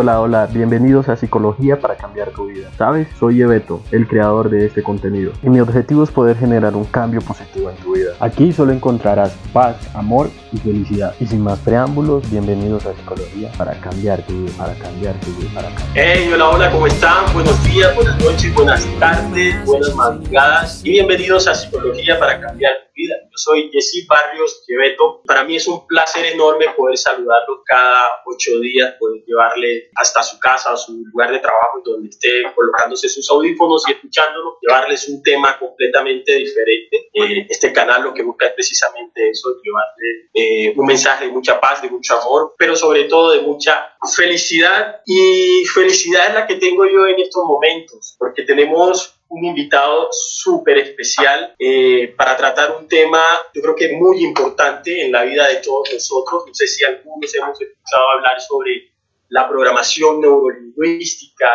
Hola, hola, bienvenidos a Psicología para cambiar tu vida. ¿Sabes? Soy Ebeto, el creador de este contenido. Y mi objetivo es poder generar un cambio positivo en tu vida. Aquí solo encontrarás paz, amor y felicidad. Y sin más preámbulos, bienvenidos a Psicología para cambiar tu vida, para cambiar tu vida, para cambiar. Hey, hola, hola, ¿cómo están? Buenos días, buenas noches, buenas tardes, buenas madrugadas y bienvenidos a Psicología para cambiar vida. Yo soy Jessy Barrios Ebeto. Para mí es un placer enorme poder saludarlo cada ocho días, poder llevarle hasta su casa, a su lugar de trabajo, donde esté colocándose sus audífonos y escuchándolo, llevarles un tema completamente diferente. Eh, este canal lo que busca es precisamente eso, llevarle eh, un mensaje de mucha paz, de mucho amor, pero sobre todo de mucha felicidad. Y felicidad es la que tengo yo en estos momentos, porque tenemos un invitado súper especial eh, para tratar un tema, yo creo que muy importante en la vida de todos nosotros. No sé si algunos hemos escuchado hablar sobre la programación neurolingüística.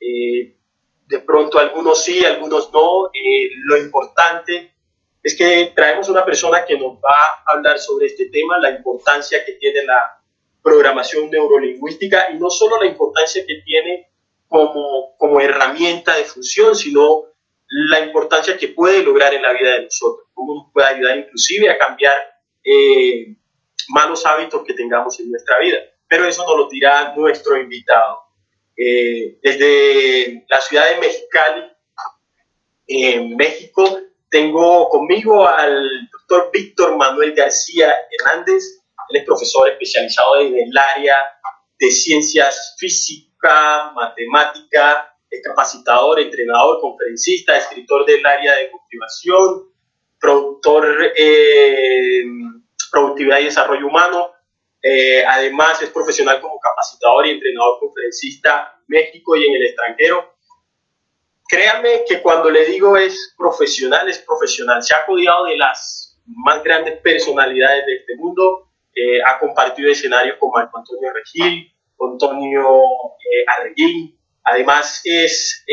Eh, de pronto algunos sí, algunos no. Eh, lo importante es que traemos una persona que nos va a hablar sobre este tema, la importancia que tiene la programación neurolingüística y no solo la importancia que tiene como, como herramienta de función, sino la importancia que puede lograr en la vida de nosotros, cómo nos puede ayudar inclusive a cambiar eh, malos hábitos que tengamos en nuestra vida pero eso nos lo dirá nuestro invitado. Eh, desde la ciudad de Mexicali, en México, tengo conmigo al doctor Víctor Manuel García Hernández. Él es profesor especializado en el área de ciencias física, matemática, capacitador, entrenador, conferencista, escritor del área de motivación, productor eh, productividad y desarrollo humano, eh, además, es profesional como capacitador y entrenador conferencista en México y en el extranjero. Créanme que cuando le digo es profesional, es profesional. Se ha codiado de las más grandes personalidades de este mundo. Eh, ha compartido escenarios con Marco Antonio Regil, Antonio eh. Además, es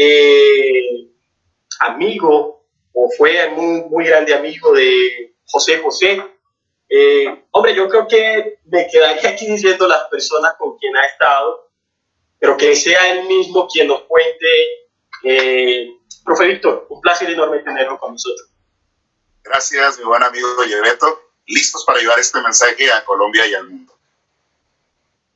amigo o fue muy, muy grande amigo de José José, eh, hombre, yo creo que me quedaría aquí diciendo las personas con quien ha estado, pero que sea él mismo quien nos cuente. Eh, profe Víctor, un placer enorme tenerlo con nosotros. Gracias, mi buen amigo Yebeto. Listos para llevar este mensaje a Colombia y al mundo.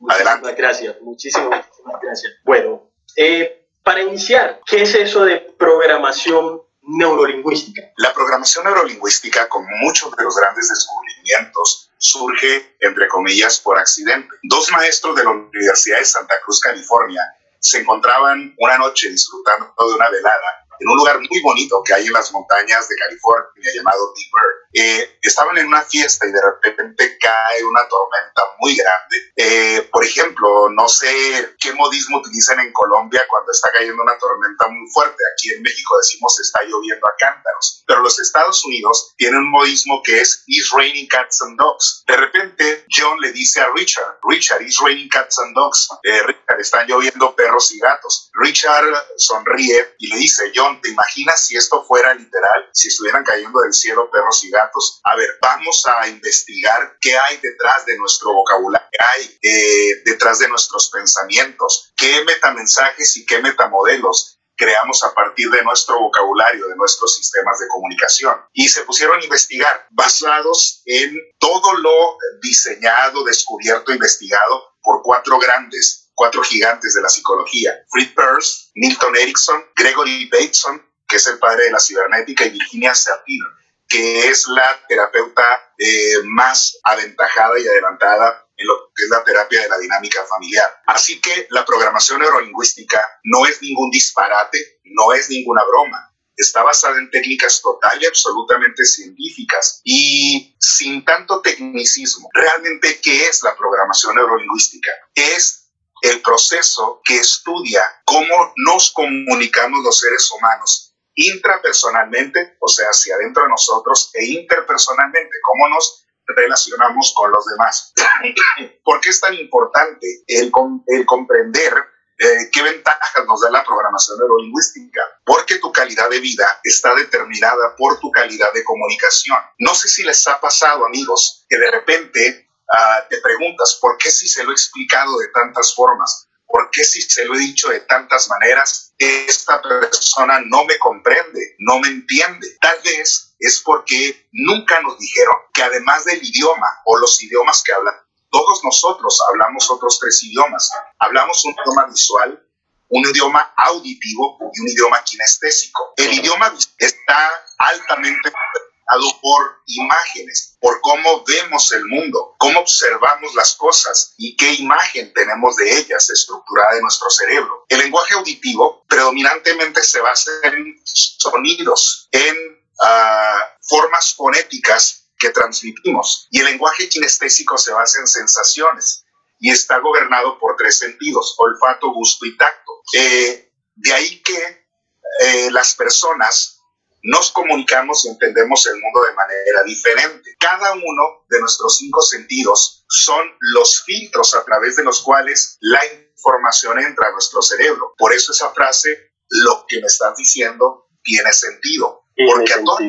Adelante. gracias, muchísimas, muchísimas gracias. Bueno, eh, para iniciar, ¿qué es eso de programación neurolingüística. La programación neurolingüística, con muchos de los grandes descubrimientos, surge, entre comillas, por accidente. Dos maestros de la Universidad de Santa Cruz, California, se encontraban una noche disfrutando de una velada en un lugar muy bonito que hay en las montañas de California llamado Deep. Eh, estaban en una fiesta y de repente cae una tormenta muy grande. Eh, por ejemplo, no sé qué modismo utilizan en Colombia cuando está cayendo una tormenta muy fuerte. Aquí en México decimos está lloviendo a cántaros. Pero los Estados Unidos tienen un modismo que es It's raining cats and dogs. De repente, John le dice a Richard, Richard, it's raining cats and dogs. Eh, Richard, están lloviendo perros y gatos. Richard sonríe y le dice, John, ¿te imaginas si esto fuera literal? Si estuvieran cayendo del cielo perros y gatos. A ver, vamos a investigar qué hay detrás de nuestro vocabulario, qué hay eh, detrás de nuestros pensamientos, qué metamensajes y qué metamodelos creamos a partir de nuestro vocabulario, de nuestros sistemas de comunicación. Y se pusieron a investigar basados en todo lo diseñado, descubierto, investigado por cuatro grandes cuatro gigantes de la psicología, Fritz Perls, Milton Erickson, Gregory Bateson, que es el padre de la cibernética, y Virginia Satir, que es la terapeuta eh, más aventajada y adelantada en lo que es la terapia de la dinámica familiar. Así que la programación neurolingüística no es ningún disparate, no es ninguna broma. Está basada en técnicas total y absolutamente científicas y sin tanto tecnicismo. Realmente, ¿qué es la programación neurolingüística? Es el proceso que estudia cómo nos comunicamos los seres humanos intrapersonalmente, o sea, hacia adentro de nosotros, e interpersonalmente, cómo nos relacionamos con los demás. ¿Por qué es tan importante el, comprender eh, qué ventajas nos da la programación neurolingüística? Porque tu calidad de vida está determinada por tu calidad de comunicación. No sé si les ha pasado, amigos, que de repente Ah, te preguntas, ¿por qué si se lo he explicado de tantas formas? ¿por qué si se lo he dicho de tantas maneras, esta persona no me comprende, no me entiende? Tal vez es porque nunca nos dijeron que además del idioma o los idiomas que hablan, todos nosotros hablamos otros tres idiomas. Hablamos un idioma visual, un idioma auditivo y un idioma kinestésico. El idioma está altamente por imágenes, por cómo vemos el mundo, cómo observamos las cosas y qué imagen tenemos de ellas estructurada en nuestro cerebro. El lenguaje auditivo predominantemente se basa en sonidos, en ah, formas fonéticas que transmitimos y el lenguaje kinestésico se basa en sensaciones y está gobernado por tres sentidos, olfato, gusto y tacto. Eh, de ahí que eh, las personas nos comunicamos y entendemos el mundo de manera diferente. Cada uno de nuestros cinco sentidos son los filtros a través de los cuales la información entra a nuestro cerebro. Por eso esa frase, lo que me estás diciendo, tiene sentido. porque a todos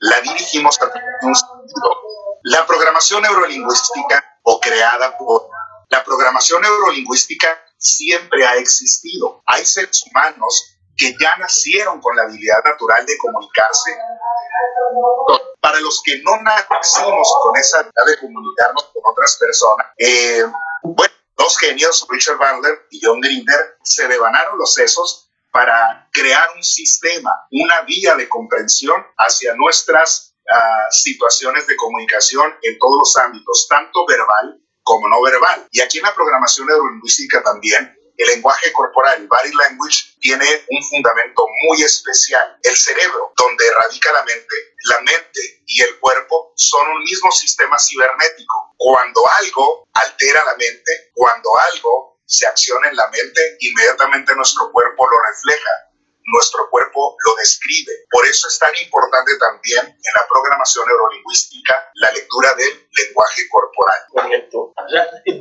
la dirigimos a través de un sentido. La programación neurolingüística o creada por la programación neurolingüística siempre ha existido. Hay seres humanos que ya nacieron con la habilidad natural de comunicarse. Para los que no nacimos con esa habilidad de comunicarnos con otras personas, eh, bueno, dos genios, Richard Bandler y John Grinder, se devanaron los sesos para crear un sistema, una vía de comprensión hacia nuestras ah, situaciones de comunicación en todos los ámbitos, tanto verbal como no verbal. Y aquí en la programación neurolingüística también el lenguaje corporal, body language, tiene un fundamento muy especial. El cerebro, donde radica la mente, la mente y el cuerpo son un mismo sistema cibernético. Cuando algo altera la mente, cuando algo se acciona en la mente, inmediatamente nuestro cuerpo lo refleja nuestro cuerpo lo describe. Por eso es tan importante también en la programación neurolingüística la lectura del lenguaje corporal. Correcto.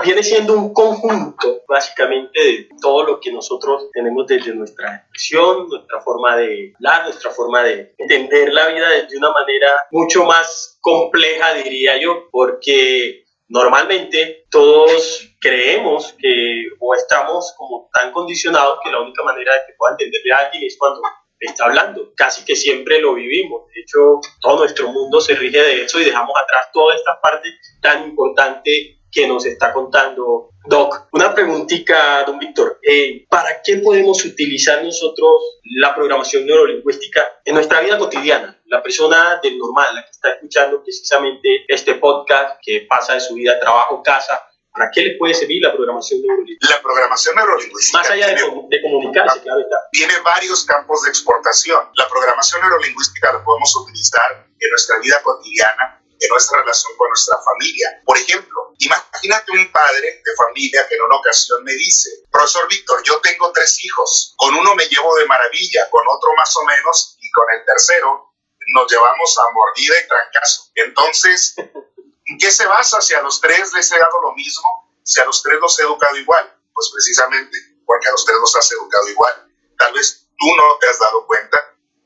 viene siendo un conjunto básicamente de todo lo que nosotros tenemos desde nuestra expresión, nuestra forma de hablar, nuestra forma de entender la vida de una manera mucho más compleja, diría yo, porque Normalmente todos creemos que o estamos como tan condicionados que la única manera de que pueda entenderle a alguien es cuando está hablando. Casi que siempre lo vivimos. De hecho, todo nuestro mundo se rige de eso y dejamos atrás toda esta parte tan importante que nos está contando Doc. Una preguntita, don Víctor. Eh, ¿Para qué podemos utilizar nosotros la programación neurolingüística en nuestra vida cotidiana? La persona del normal, la que está escuchando precisamente este podcast, que pasa de su vida, trabajo, casa, ¿Para qué le puede servir la programación neurolingüística? La programación neurolingüística. Más allá de, de, comunicarse, claro está. Tiene varios campos de exportación. La programación neurolingüística la podemos utilizar en nuestra vida cotidiana en nuestra relación con nuestra familia. Por ejemplo, imagínate un padre de familia que en una ocasión me dice, profesor Víctor, yo tengo tres hijos, con uno me llevo de maravilla, con otro más o menos, y con el tercero nos llevamos a mordida y trancazo. Entonces, ¿en qué se basa si a los tres les he dado lo mismo? Si a los tres los he educado igual, pues precisamente porque a los tres los has educado igual. Tal vez tú no te has dado cuenta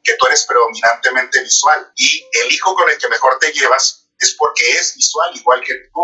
que tú eres predominantemente visual y el hijo con el que mejor te llevas es porque es visual igual que tú,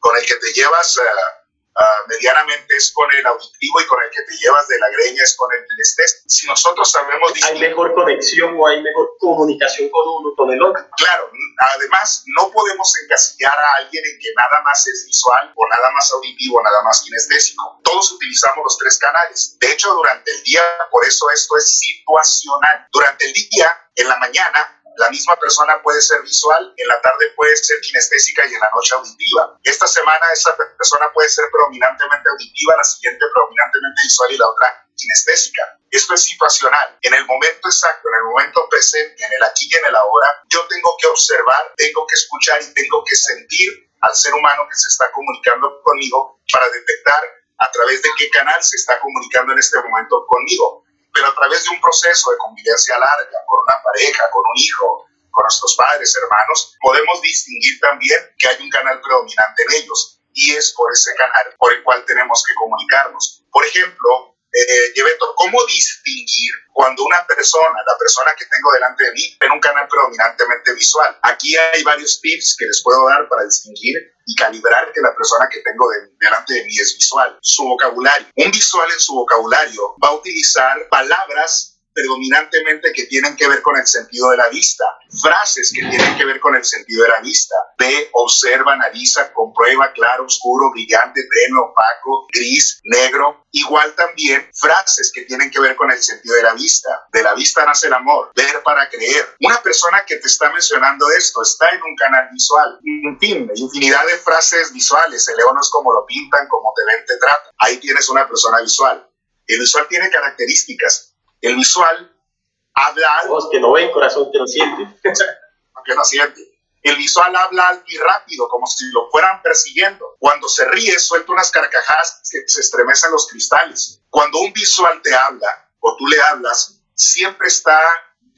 con el que te llevas uh, uh, medianamente es con el auditivo y con el que te llevas de la greña es con el estés. Si nosotros sabemos Hay mejor conexión o hay mejor comunicación con uno con el otro. Claro, además no podemos encasillar a alguien en que nada más es visual o nada más auditivo, nada más kinestésico. Todos utilizamos los tres canales. De hecho, durante el día, por eso esto es situacional. Durante el día, en la mañana, la misma persona puede ser visual, en la tarde puede ser kinestésica y en la noche auditiva. Esta semana esa persona puede ser predominantemente auditiva, la siguiente predominantemente visual y la otra kinestésica. Esto es situacional. En el momento exacto, en el momento presente, en el aquí y en el ahora, yo tengo que observar, tengo que escuchar y tengo que sentir al ser humano que se está comunicando conmigo para detectar a través de qué canal se está comunicando en este momento conmigo pero a través de un proceso de convivencia larga con una pareja, con un hijo, con nuestros padres, hermanos, podemos distinguir también que hay un canal predominante en ellos y es por ese canal por el cual tenemos que comunicarnos. Por ejemplo, eh, ¿cómo distinguir cuando una persona, la persona que tengo delante de mí, tiene un canal predominantemente visual? Aquí hay varios tips que les puedo dar para distinguir y calibrar que la persona que tengo delante de mí es visual. Su vocabulario. Un visual en su vocabulario va a utilizar palabras predominantemente que tienen que ver con el sentido de la vista, frases que tienen que ver con el sentido de la vista. Ve, observa, analiza, comprueba, claro, oscuro, brillante, tenue, opaco, gris, negro. Igual también frases que tienen que ver con el sentido de la vista. De la vista nace el amor, ver para creer. Una persona que te está mencionando esto está en un canal visual. En fin, infinidad de frases visuales. El león es como lo pintan, como te ven, te tratan. Ahí tienes una persona visual. El visual tiene características el visual habla algo. que no ven, corazón que no siente. que no siente. El visual habla alto y rápido, como si lo fueran persiguiendo. Cuando se ríe, suelta unas carcajadas que se estremecen los cristales. Cuando un visual te habla o tú le hablas, siempre está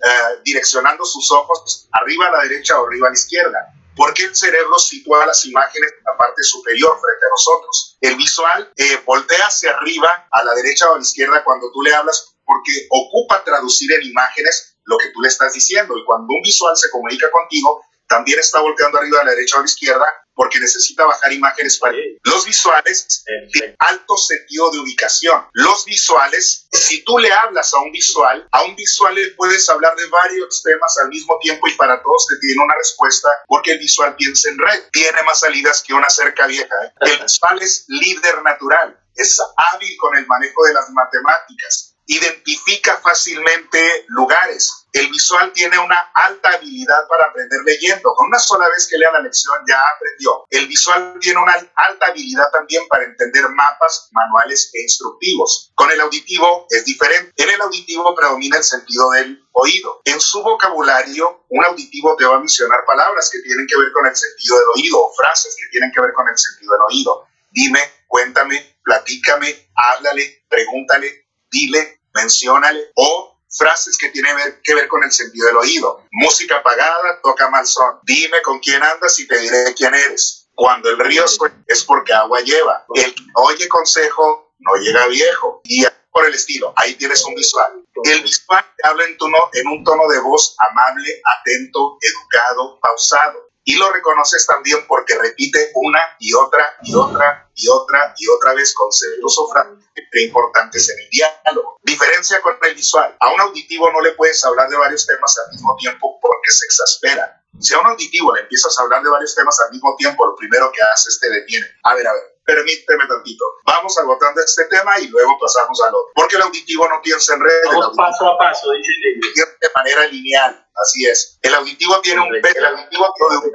eh, direccionando sus ojos arriba a la derecha o arriba a la izquierda porque el cerebro sitúa las imágenes en la parte superior frente a nosotros. El visual eh, voltea hacia arriba, a la derecha o a la izquierda cuando tú le hablas, porque ocupa traducir en imágenes lo que tú le estás diciendo. Y cuando un visual se comunica contigo, también está volteando arriba a la derecha o a la izquierda porque necesita bajar imágenes para los visuales tienen alto sentido de ubicación. Los visuales, si tú le hablas a un visual, a un visual le puedes hablar de varios temas al mismo tiempo y para todos te tiene una respuesta porque el visual piensa en red, tiene más salidas que una cerca vieja. ¿eh? El visual es líder natural, es hábil con el manejo de las matemáticas identifica fácilmente lugares. El visual tiene una alta habilidad para aprender leyendo. Con una sola vez que lea la lección ya aprendió. El visual tiene una alta habilidad también para entender mapas, manuales e instructivos. Con el auditivo es diferente. En el auditivo predomina el sentido del oído. En su vocabulario, un auditivo te va a mencionar palabras que tienen que ver con el sentido del oído o frases que tienen que ver con el sentido del oído. Dime, cuéntame, platícame, háblale, pregúntale, dile, menciónale, o frases que tienen que ver con el sentido del oído. Música apagada, toca mal son. Dime con quién andas y te diré quién eres. Cuando el río es porque agua lleva. El que oye consejo no llega viejo. Y por el estilo, ahí tienes un visual. El visual habla en, tono, en un tono de voz amable, atento, educado, pausado y lo reconoces también porque repite una y otra y otra y otra y otra vez conceptos o frases importantes en el diálogo. Diferencia con el visual. A un auditivo no le puedes hablar de varios temas al mismo tiempo porque se exaspera. Si a un auditivo le empiezas a hablar de varios temas al mismo tiempo, lo primero que hace es te detiene. A ver, a ver, permíteme tantito. Vamos agotando este tema y luego pasamos al otro. Porque el auditivo no piensa en red. Vamos paso a paso, dice De manera lineal, así es. El auditivo tiene un el auditivo tiene un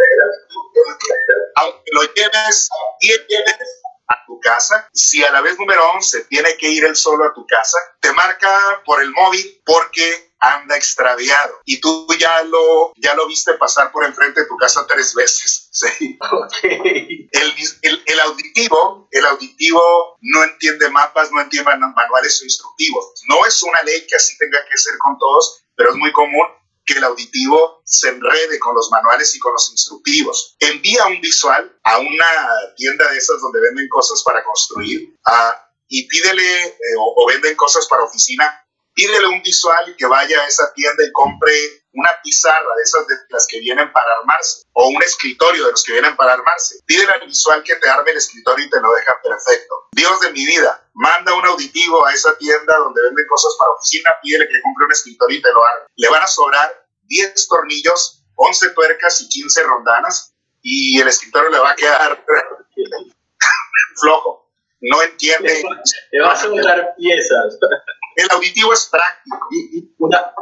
Aunque lo lleves, lleves a tu casa, si a la vez número 11 tiene que ir él solo a tu casa, te marca por el móvil porque anda extraviado y tú ya lo, ya lo viste pasar por enfrente de tu casa tres veces. ¿sí? El, el, auditivo, el auditivo no entiende mapas, no entiende manuales o instructivos. No es una ley que así tenga que ser con todos, pero es muy común que el auditivo se enrede con los manuales y con los instructivos. Envía un visual a una tienda de esas donde venden cosas para construir y pídele, eh, o, venden cosas para oficina, pídele un visual que vaya a esa tienda y compre una pizarra de esas de las que vienen para armarse o un escritorio de los que vienen para armarse. Pídele al visual que te arme el escritorio y te lo deja perfecto. Dios de mi vida, manda un auditivo a esa tienda donde venden cosas para oficina, pídele que compre un escritorio y te lo arme. Le van a sobrar 10 tornillos, 11 tuercas y 15 rondanas y el escritorio le va a quedar flojo. No entiende. Le va a sobrar piezas. El auditivo es práctico. Y, una,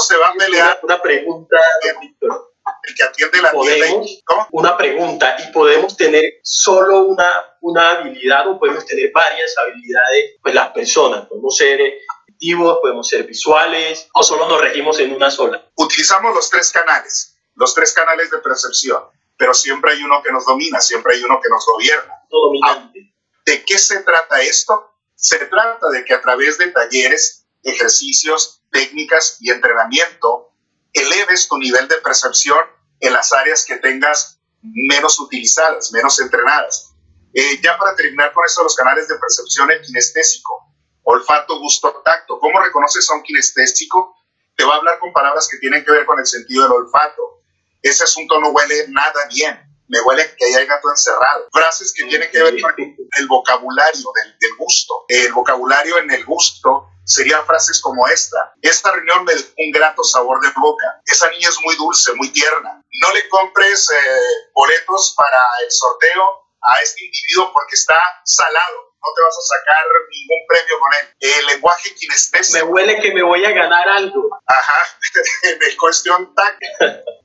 se va a pelear. Una, pregunta, El que atiende la ¿Podemos, Una pregunta, ¿y podemos tener solo una, una habilidad o podemos tener varias habilidades? Pues las personas, podemos ser auditivos, podemos ser visuales o solo nos regimos en una sola. Utilizamos los tres canales, los tres canales de percepción, pero siempre hay uno que nos domina, siempre hay uno que nos gobierna. dominante. ¿De qué se trata esto? Se trata de que a través de talleres, ejercicios, técnicas y entrenamiento, eleves tu nivel de percepción en las áreas que tengas menos utilizadas, menos entrenadas. Eh, ya para terminar con esto, los canales de percepción, el kinestésico. olfato, gusto, tacto. ¿Cómo reconoces a un kinestésico? Te va a hablar con palabras que tienen que ver con el sentido del olfato. Ese asunto no huele nada bien. Me huele que hay gato encerrado. Frases que tienen que ver con el vocabulario del, del gusto. El vocabulario en el gusto serían frases como esta. Esta reunión me dejó un grato sabor de boca. Esa niña es muy dulce, muy tierna. No le compres eh, boletos para el sorteo a este individuo porque está salado. No te vas a sacar ningún premio con él. El lenguaje kinestésico. Me huele que me voy a ganar algo. Ajá. en cuestión tac.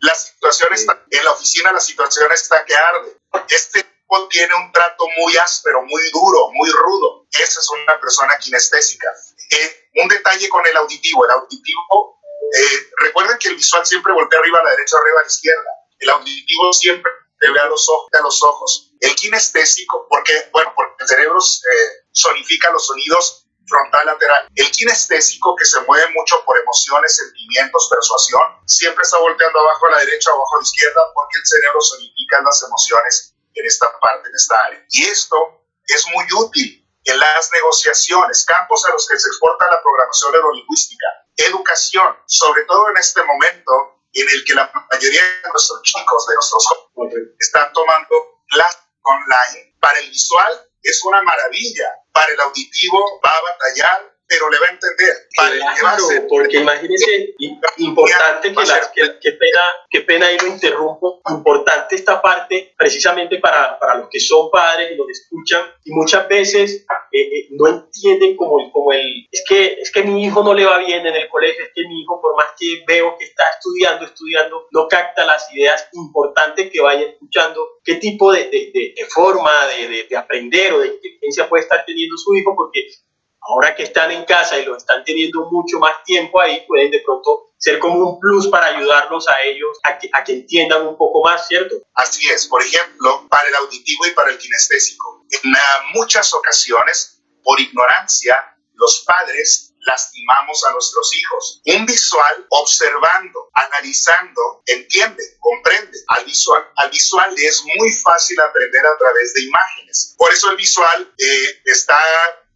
La situación está, en la oficina la situación está que arde. Este tipo tiene un trato muy áspero, muy duro, muy rudo. Esa es una persona kinestésica. Eh, un detalle con el auditivo. El auditivo, eh, recuerden que el visual siempre voltea arriba a la derecha, arriba a la izquierda. El auditivo siempre te ve a los ojos, a los ojos. El kinestésico, porque, bueno, porque el cerebro eh, sonifica los sonidos frontal lateral. El kinestésico, que se mueve mucho por emociones, sentimientos, persuasión, siempre está volteando abajo a la derecha o abajo a la izquierda porque el cerebro sonifica las emociones en esta parte, en esta área. Y esto es muy útil en las negociaciones, campos a los que se exporta la programación neurolingüística, educación, sobre todo en este momento en el que la mayoría de nuestros chicos, de nuestros jóvenes, están tomando clases online. Para el visual es una maravilla, para el auditivo va a batallar pero le va a entender. Claro, porque imagínese, importante que, la, que, pena, qué pena y lo interrumpo, importante esta parte precisamente para, para los que son padres y los escuchan y muchas veces eh, eh, no entienden como el, como el, es que, es que mi hijo no le va bien en el colegio, es que mi hijo por más que veo que está estudiando, estudiando, no capta las ideas importantes que vaya escuchando, qué tipo de, de, de forma de, de aprender o de inteligencia puede estar teniendo su hijo, porque ahora que están en casa y lo están teniendo mucho más tiempo ahí, pueden de pronto ser como un plus para ayudarlos a ellos a que, a que entiendan un poco más, ¿cierto? Así es, por ejemplo, para el auditivo y para el kinestésico. En uh, muchas ocasiones, por ignorancia, los padres lastimamos a nuestros hijos. Un visual observando, analizando, entiende, comprende. Al visual, al visual es muy fácil aprender a través de imágenes. Por eso el visual eh, está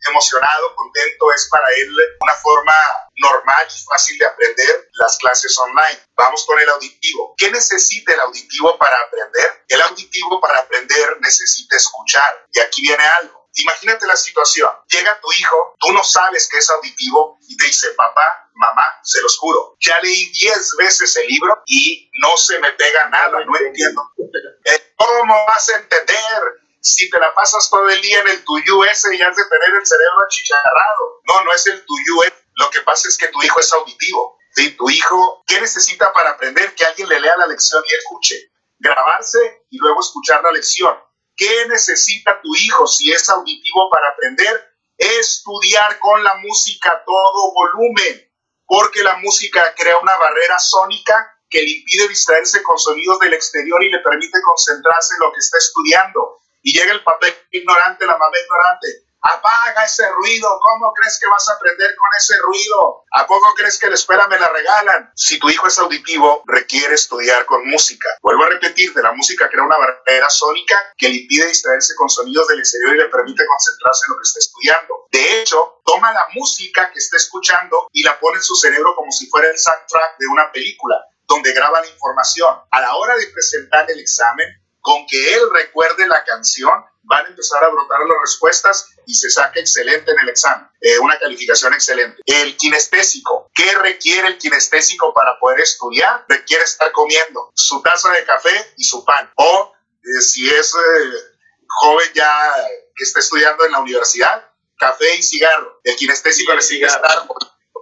emocionado, contento, es para él una forma normal y fácil de aprender las clases online. Vamos con el auditivo. ¿Qué necesita el auditivo para aprender? El auditivo para aprender necesita escuchar. Y aquí viene algo. Imagínate la situación. Llega tu hijo, tú no sabes que es auditivo y te dice, papá, mamá, se los juro, ya leí 10 veces el libro y no se me pega nada, no entiendo. Eh, ¿Cómo vas a entender? Si te la pasas todo el día en el tuyo ese y has de tener el cerebro achicharrado. No, no es el ese. Lo que pasa es que tu hijo es auditivo. ¿sí? Tu hijo, ¿qué necesita para aprender? Que alguien le lea la lección y escuche. Grabarse y luego escuchar la lección. ¿Qué necesita tu hijo si es auditivo para aprender? Estudiar con la música todo volumen, porque la música crea una barrera sónica que le impide distraerse con sonidos del exterior y le permite concentrarse en lo que está estudiando y llega el papel ignorante, la mamá ignorante. Apaga ese ruido. ¿Cómo crees que vas a aprender con ese ruido? ¿A poco crees que la escuela me la regalan? Si tu hijo es auditivo, requiere estudiar con música. Vuelvo a repetirte, la música crea una barrera sónica que le impide distraerse con sonidos del exterior y le permite concentrarse en lo que está estudiando. De hecho, toma la música que está escuchando y la pone en su cerebro como si fuera el soundtrack de una película donde graba la información. A la hora de presentar el examen, con que él recuerde la canción, van a empezar a brotar las respuestas y se saca excelente en el examen, eh, una calificación excelente. El kinestésico, ¿qué requiere el kinestésico para poder estudiar? Requiere estar comiendo su taza de café y su pan. O eh, si es eh, joven ya que está estudiando en la universidad, café y cigarro. El kinestésico necesita estar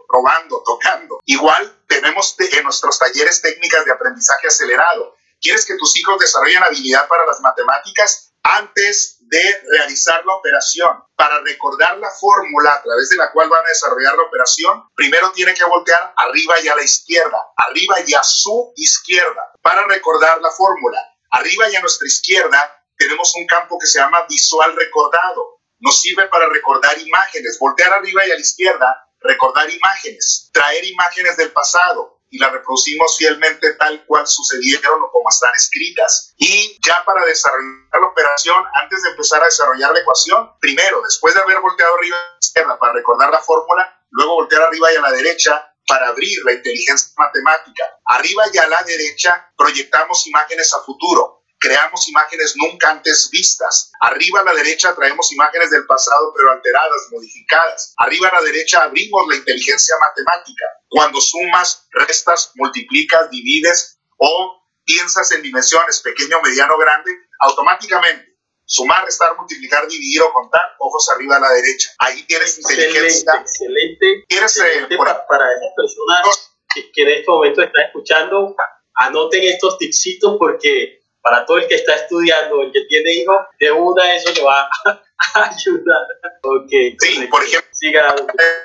probando, tocando. Igual tenemos en nuestros talleres técnicas de aprendizaje acelerado ¿Quieres que tus hijos desarrollen habilidad para las matemáticas? Antes de realizar la operación, para recordar la fórmula a través de la cual van a desarrollar la operación, primero tiene que voltear arriba y a la izquierda, arriba y a su izquierda, para recordar la fórmula. Arriba y a nuestra izquierda tenemos un campo que se llama visual recordado. Nos sirve para recordar imágenes. Voltear arriba y a la izquierda, recordar imágenes, traer imágenes del pasado, y las reproducimos fielmente tal cual sucedieron o como están escritas. Y ya para desarrollar la operación, antes de empezar a desarrollar la ecuación, primero, después de haber volteado arriba a la izquierda para recordar la fórmula, luego voltear arriba y a la derecha para abrir la inteligencia matemática. Arriba y a la derecha proyectamos imágenes a futuro creamos imágenes nunca antes vistas. Arriba a la derecha traemos imágenes del pasado pero alteradas, modificadas. Arriba a la derecha abrimos la inteligencia matemática. Cuando sumas, restas, multiplicas, divides o piensas en dimensiones pequeño, mediano, grande, automáticamente sumar, restar, multiplicar, dividir o contar, ojos arriba a la derecha. Ahí tienes inteligencia. Excelente. excelente para, para esas personas que, que en este momento están escuchando, anoten estos tipsitos porque para todo el que está estudiando, el que tiene hijos, de una eso le va a ayudar. Okay. Sí, por ejemplo, siga.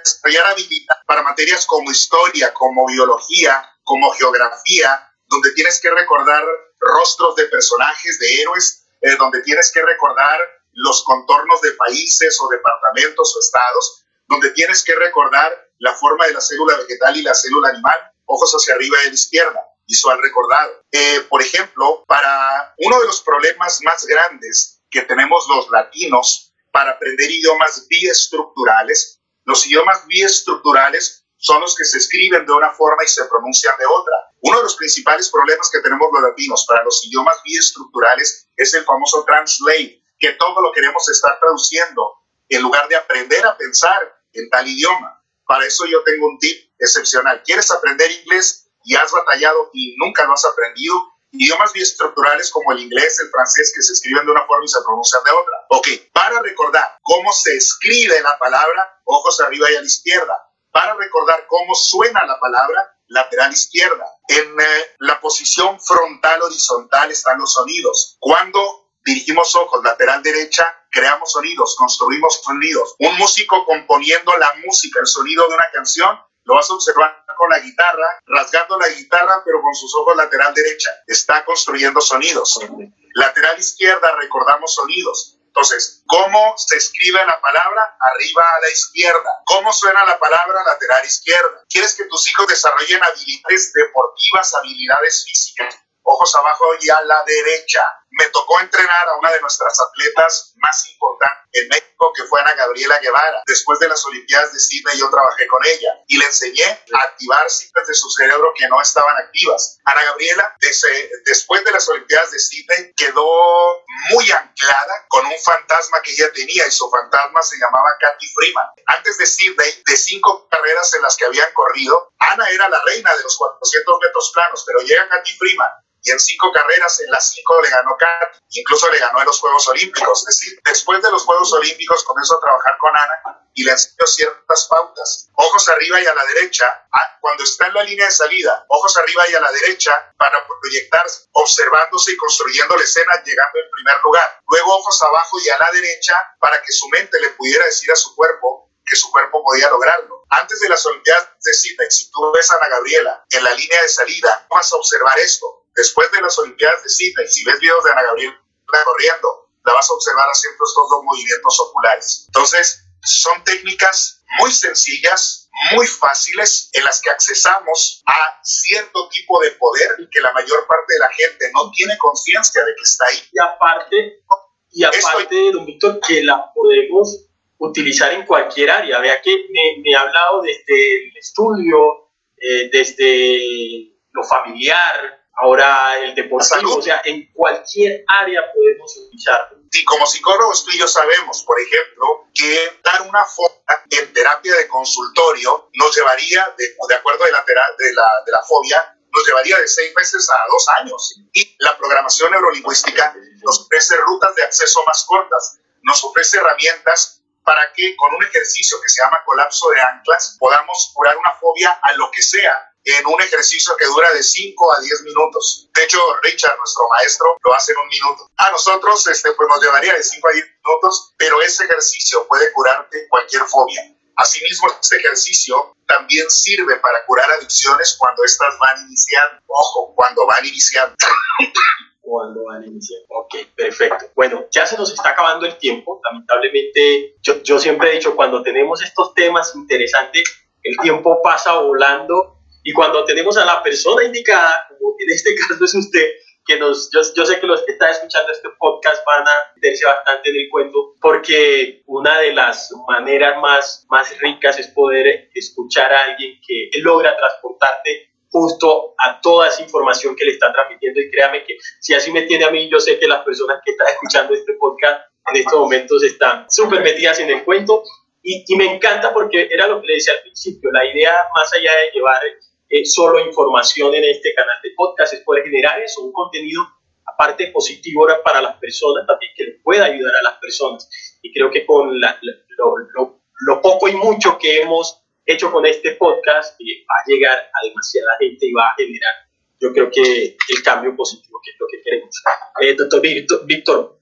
desarrollar para materias como historia, como biología, como geografía, donde tienes que recordar rostros de personajes, de héroes, eh, donde tienes que recordar los contornos de países o departamentos o estados, donde tienes que recordar la forma de la célula vegetal y la célula animal, ojos hacia arriba y a la izquierda visual recordado. Eh, por ejemplo, para uno de los problemas más grandes que tenemos los latinos para aprender idiomas biestructurales, los idiomas biestructurales son los que se escriben de una forma y se pronuncian de otra. Uno de los principales problemas que tenemos los latinos para los idiomas biestructurales es el famoso translate, que todo lo queremos estar traduciendo en lugar de aprender a pensar en tal idioma. Para eso yo tengo un tip excepcional. ¿Quieres aprender inglés? Y has batallado y nunca lo has aprendido, idiomas biestructurales como el inglés, el francés, que se escriben de una forma y se pronuncian de otra. Ok, para recordar cómo se escribe la palabra, ojos arriba y a la izquierda. Para recordar cómo suena la palabra, lateral izquierda. En eh, la posición frontal horizontal están los sonidos. Cuando dirigimos ojos lateral derecha, creamos sonidos, construimos sonidos. Un músico componiendo la música, el sonido de una canción, lo vas a observar con la guitarra, rasgando la guitarra, pero con sus ojos lateral derecha. Está construyendo sonidos. Lateral izquierda, recordamos sonidos. Entonces, ¿cómo se escribe la palabra? Arriba a la izquierda. ¿Cómo suena la palabra? Lateral izquierda. ¿Quieres que tus hijos desarrollen habilidades deportivas, habilidades físicas? ojos abajo y a la derecha. Me tocó entrenar a una de nuestras atletas más importantes en México, que fue Ana Gabriela Guevara. Después de las Olimpiadas de Sydney, yo trabajé con ella y le enseñé a activar cifras de su cerebro que no estaban activas. Ana Gabriela, después de las Olimpiadas de Sydney, quedó muy anclada con un fantasma que ella tenía y su fantasma se llamaba Kathy Freeman. Antes de Sydney, de cinco carreras en las que habían corrido, Ana era la reina de los 400 metros planos, pero llega Kathy Freeman y en cinco carreras, en las cinco le ganó Incluso le ganó en los Juegos Olímpicos. Es decir, después de los Juegos Olímpicos comenzó a trabajar con Ana y le enseñó ciertas pautas. Ojos arriba y a la derecha, ah, cuando está en la línea de salida, ojos arriba y a la derecha para proyectar, observándose y construyendo la escena, llegando en primer lugar. Luego ojos abajo y a la derecha para que su mente le pudiera decir a su cuerpo que su cuerpo podía lograrlo. Antes de las Olimpiadas de Sydney, si tú ves a Ana Gabriela en la línea de salida, vas a observar esto después de las Olimpiadas de Sydney, si ves videos de Ana Gabriela corriendo, la vas a observar haciendo estos dos movimientos oculares. Entonces, son técnicas muy sencillas, muy fáciles, en las que accesamos a cierto tipo de poder y que la mayor parte de la gente no tiene conciencia de que está ahí. Y aparte, y aparte, don Víctor, que la podemos utilizar en cualquier área. Vea que me, me ha hablado desde el estudio, eh, desde lo familiar, ahora el deportivo, o sea, en cualquier área podemos utilizarlo. Sí, como psicólogos tú y yo sabemos, por ejemplo, que dar una fobia en terapia de consultorio nos llevaría, de, de acuerdo de la, de, la, de la fobia, nos llevaría de seis meses a dos años. Y la programación neurolingüística nos ofrece rutas de acceso más cortas, nos ofrece herramientas para que con un ejercicio que se llama colapso de anclas podamos curar una fobia a lo que sea en un ejercicio que dura de 5 a 10 minutos. De hecho, Richard, nuestro maestro, lo hace en un minuto. A nosotros este, pues nos llevaría de 5 a 10 minutos, pero ese ejercicio puede curarte cualquier fobia. Asimismo, este ejercicio también sirve para curar adicciones cuando estas van iniciando. Ojo, cuando van iniciando. cuando van iniciando. Ok, perfecto. Bueno, ya se nos está acabando el tiempo. Lamentablemente, yo, yo siempre he dicho, cuando tenemos estos temas interesantes, el tiempo pasa volando Y cuando tenemos a la persona indicada, como en este caso es usted, que nos, yo, yo, sé que los que están escuchando este podcast van a meterse bastante en el cuento, porque una de las maneras más, más ricas es poder escuchar a alguien que logra transportarte justo a toda esa información que le está transmitiendo. Y créame que si así me tiene a mí, yo sé que las personas que están escuchando este podcast en estos momentos están súper metidas en el cuento. Y, y, me encanta porque era lo que le decía al principio, la idea más allá de llevar eh, solo información en este canal de podcast es poder generar eso, un contenido aparte positivo para las personas, también que le pueda ayudar a las personas. Y creo que con la, lo, lo, lo poco y mucho que hemos hecho con este podcast eh, va a llegar a demasiada gente y va a generar, yo creo que el cambio positivo que es lo que queremos. Eh, doctor Víctor,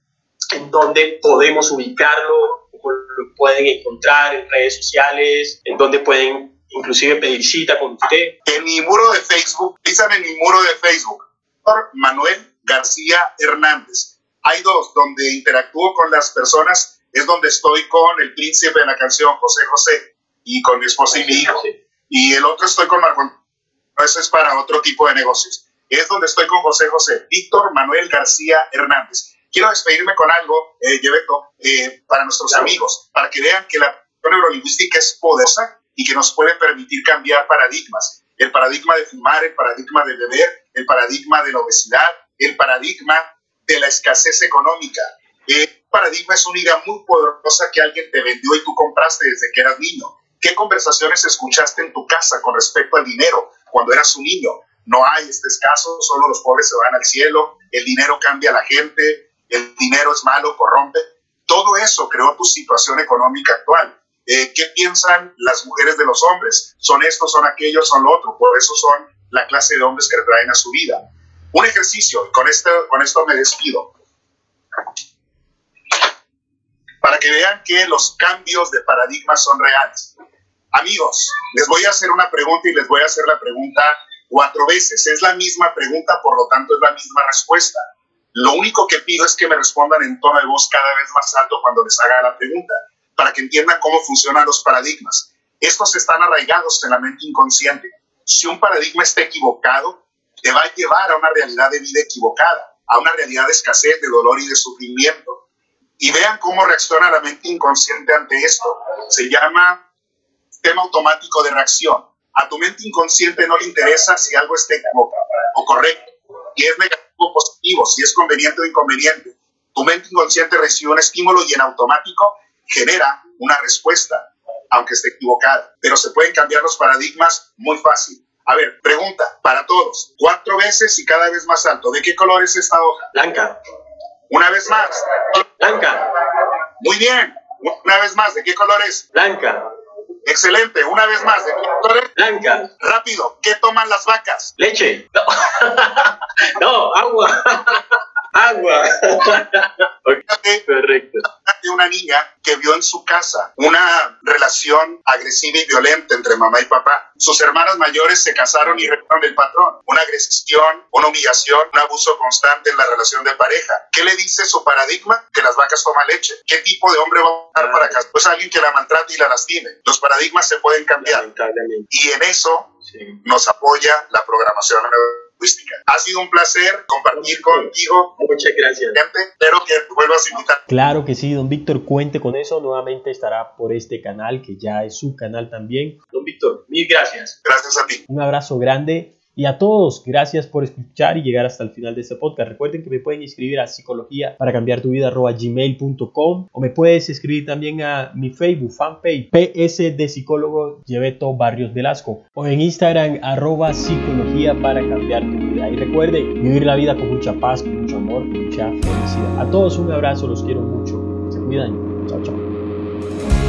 ¿en dónde podemos ubicarlo? ¿Cómo lo pueden encontrar en redes sociales? ¿En dónde pueden inclusive pedir cita con usted? En mi muro de Facebook, pisan en mi muro de Facebook, doctor Manuel García Hernández. Hay dos, donde interactúo con las personas, es donde estoy con el príncipe de la canción, José José y con mi esposa y mi hijo. Y el otro estoy con Marco. Eso es para otro tipo de negocios. Es donde estoy con José José, Víctor Manuel García Hernández. Quiero despedirme con algo, eh, eh para nuestros amigos, para que vean que la neurolingüística es poderosa y que nos puede permitir cambiar paradigmas. El paradigma de fumar, el paradigma de beber, el paradigma de la obesidad, el paradigma de la escasez económica. El paradigma es una idea muy poderosa que alguien te vendió y tú compraste desde que eras niño. ¿Qué conversaciones escuchaste en tu casa con respecto al dinero cuando eras un niño? No hay, este escaso, solo los pobres se van al cielo, el dinero cambia a la gente, el dinero es malo, corrompe. Todo eso creó tu situación económica actual. Eh, ¿Qué piensan las mujeres de los hombres? ¿Son estos, son aquellos, son lo otro? Por eso son la clase de hombres que traen a su vida. Un ejercicio, y con esto, con esto me despido para que vean que los cambios de paradigma son reales. Amigos, les voy a hacer una pregunta y les voy a hacer la pregunta cuatro veces. Es la misma pregunta, por lo tanto es la misma respuesta. Lo único que pido es que me respondan en tono de voz cada vez más alto cuando les haga la pregunta, para que entiendan cómo funcionan los paradigmas. Estos están arraigados en la mente inconsciente. Si un paradigma está equivocado, te va a llevar a una realidad de vida equivocada, a una realidad de escasez, de dolor y de sufrimiento. Y vean cómo reacciona la mente inconsciente ante esto. Se llama sistema automático de reacción. A tu mente inconsciente no le interesa si algo está equivocado o correcto, si es negativo o positivo, si es conveniente o inconveniente. Tu mente inconsciente recibe un estímulo y en automático genera una respuesta, aunque esté equivocada. Pero se pueden cambiar los paradigmas muy fácil. A ver, pregunta para todos. Cuatro veces y cada vez más alto. ¿De qué color es esta hoja? Blanca. Una vez más. Blanca. Muy bien. Una vez más. ¿De qué color es? Blanca. Excelente. Una vez más. ¿De qué color es? Blanca. Rápido. ¿Qué toman las vacas? Leche. No, no agua. Agua. Correcto. De una niña que vio en su casa una relación agresiva y violenta entre mamá y papá. Sus hermanas mayores se casaron y repitaron el patrón. Una agresión, una humillación, un abuso constante en la relación de pareja. ¿Qué le dice su paradigma? Que las vacas toman leche. ¿Qué tipo de hombre va a estar para casar? Pues alguien que la maltrate y la lastime. Los paradigmas se pueden cambiar. Y en eso sí. nos apoya la programación ha sido un placer compartir contigo. Muchas gracias. Espero que vuelvas a invitar. Claro que sí, don Víctor, cuente con eso. Nuevamente estará por este canal, que ya es su canal también. Don Víctor, mil gracias. Gracias a ti. Un abrazo grande y a todos, gracias por escuchar y llegar hasta el final de este podcast. Recuerden que me pueden escribir a psicología para cambiar tu vida gmail.com o me puedes escribir también a mi Facebook fanpage PS de psicólogo Lleveto Barrios Velasco o en Instagram arroba psicología para cambiar tu vida. Y recuerden vivir la vida con mucha paz, con mucho amor, con mucha felicidad. A todos un abrazo, los quiero mucho. Se cuidan. Chao, chao.